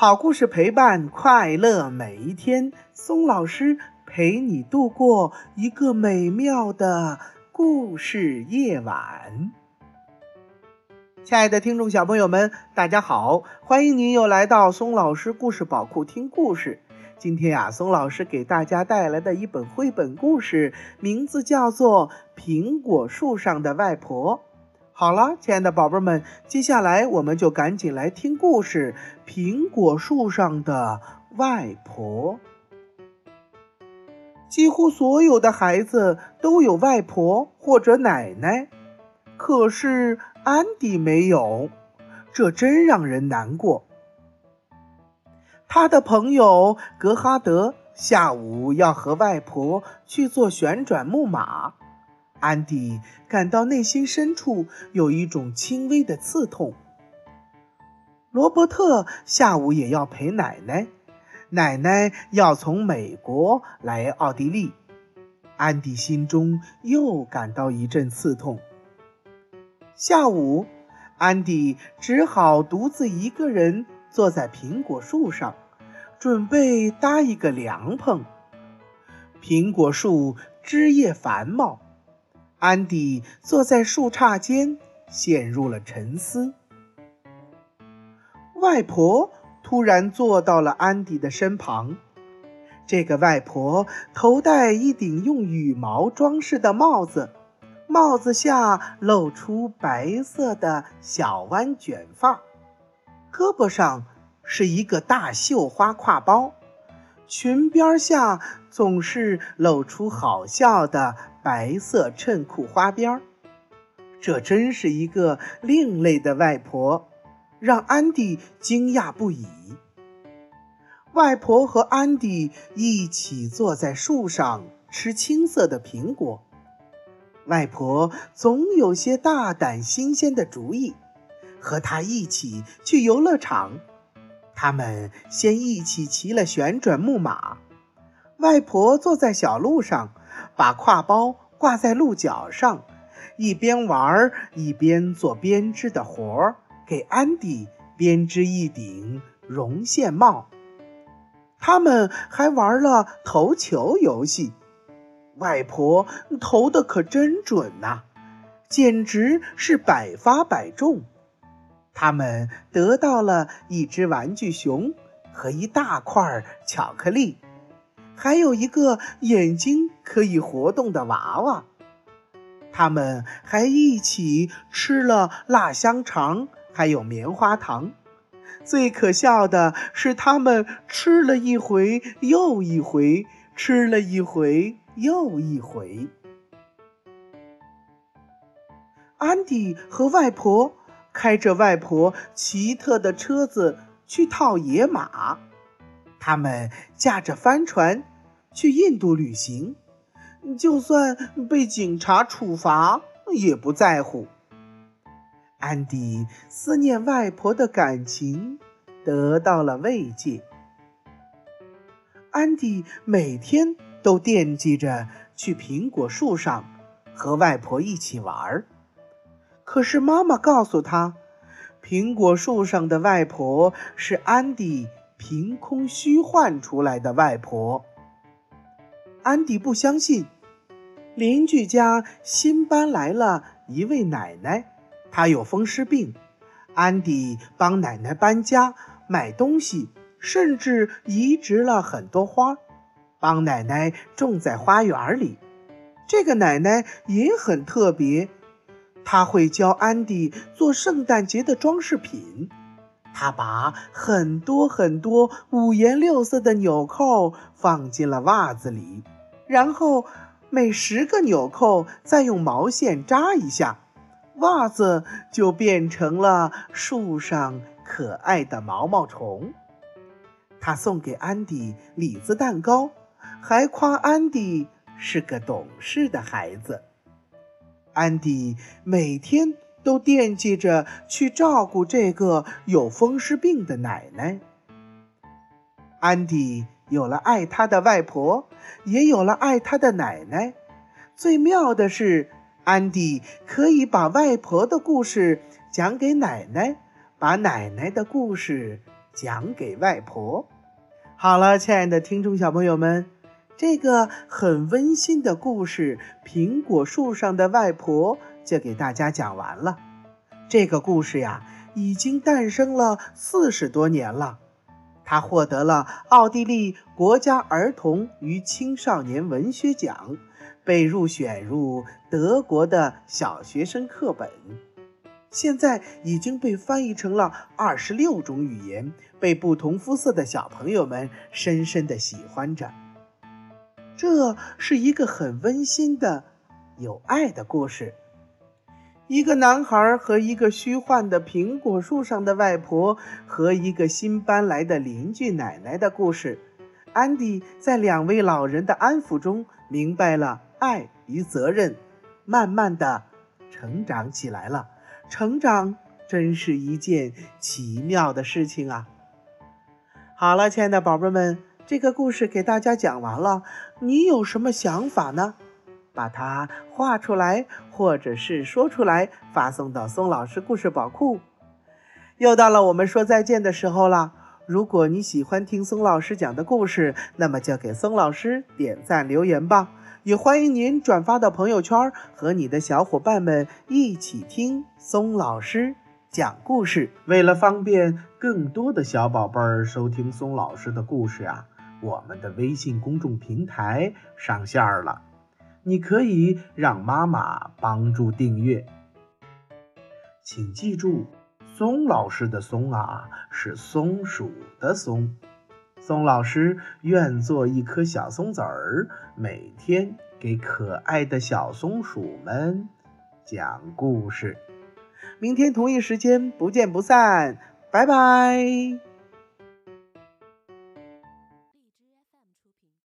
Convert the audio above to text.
好故事陪伴快乐每一天，松老师陪你度过一个美妙的故事夜晚。亲爱的听众小朋友们，大家好，欢迎您又来到松老师故事宝库听故事。今天呀，松老师给大家带来的一本绘本故事，名字叫做《苹果树上的外婆》。好了，亲爱的宝贝们，接下来我们就赶紧来听故事《苹果树上的外婆》。几乎所有的孩子都有外婆或者奶奶，可是安迪没有，这真让人难过。他的朋友格哈德下午要和外婆去坐旋转木马。安迪感到内心深处有一种轻微的刺痛。罗伯特下午也要陪奶奶，奶奶要从美国来奥地利，安迪心中又感到一阵刺痛。下午，安迪只好独自一个人坐在苹果树上，准备搭一个凉棚。苹果树枝叶繁茂。安迪坐在树杈间，陷入了沉思。外婆突然坐到了安迪的身旁。这个外婆头戴一顶用羽毛装饰的帽子，帽子下露出白色的小弯卷发，胳膊上是一个大绣花挎包，裙边下总是露出好笑的。白色衬裤花边儿这真是一个另类的外婆，让安迪惊讶不已。外婆和安迪一起坐在树上吃青色的苹果。外婆总有些大胆新鲜的主意，和她一起去游乐场。他们先一起骑了旋转木马，外婆坐在小路上。把挎包挂在鹿角上，一边玩一边做编织的活儿，给安迪编织一顶绒线帽。他们还玩了投球游戏，外婆投的可真准呐，简直是百发百中。他们得到了一只玩具熊和一大块巧克力。还有一个眼睛可以活动的娃娃，他们还一起吃了辣香肠，还有棉花糖。最可笑的是，他们吃了一回又一回，吃了一回又一回。安迪和外婆开着外婆奇特的车子去套野马，他们驾着帆船。去印度旅行，就算被警察处罚也不在乎。安迪思念外婆的感情得到了慰藉。安迪每天都惦记着去苹果树上和外婆一起玩儿，可是妈妈告诉他，苹果树上的外婆是安迪凭空虚幻出来的外婆。安迪不相信，邻居家新搬来了一位奶奶，她有风湿病。安迪帮奶奶搬家、买东西，甚至移植了很多花，帮奶奶种在花园里。这个奶奶也很特别，她会教安迪做圣诞节的装饰品。他把很多很多五颜六色的纽扣放进了袜子里，然后每十个纽扣再用毛线扎一下，袜子就变成了树上可爱的毛毛虫。他送给安迪李子蛋糕，还夸安迪是个懂事的孩子。安迪每天。都惦记着去照顾这个有风湿病的奶奶。安迪有了爱他的外婆，也有了爱他的奶奶。最妙的是，安迪可以把外婆的故事讲给奶奶，把奶奶的故事讲给外婆。好了，亲爱的听众小朋友们，这个很温馨的故事《苹果树上的外婆》就给大家讲完了。这个故事呀，已经诞生了四十多年了。它获得了奥地利国家儿童与青少年文学奖，被入选入德国的小学生课本。现在已经被翻译成了二十六种语言，被不同肤色的小朋友们深深的喜欢着。这是一个很温馨的、有爱的故事。一个男孩和一个虚幻的苹果树上的外婆，和一个新搬来的邻居奶奶的故事。安迪在两位老人的安抚中，明白了爱与责任，慢慢的成长起来了。成长真是一件奇妙的事情啊！好了，亲爱的宝贝们，这个故事给大家讲完了，你有什么想法呢？把它画出来，或者是说出来，发送到松老师故事宝库。又到了我们说再见的时候了。如果你喜欢听松老师讲的故事，那么就给松老师点赞留言吧。也欢迎您转发到朋友圈，和你的小伙伴们一起听松老师讲故事。为了方便更多的小宝贝儿收听松老师的故事啊，我们的微信公众平台上线了，你可以让妈妈帮助订阅。请记住，松老师的“松”啊，是松鼠的“松”。松老师愿做一颗小松子儿，每天给可爱的小松鼠们讲故事。明天同一时间不见不散，拜拜。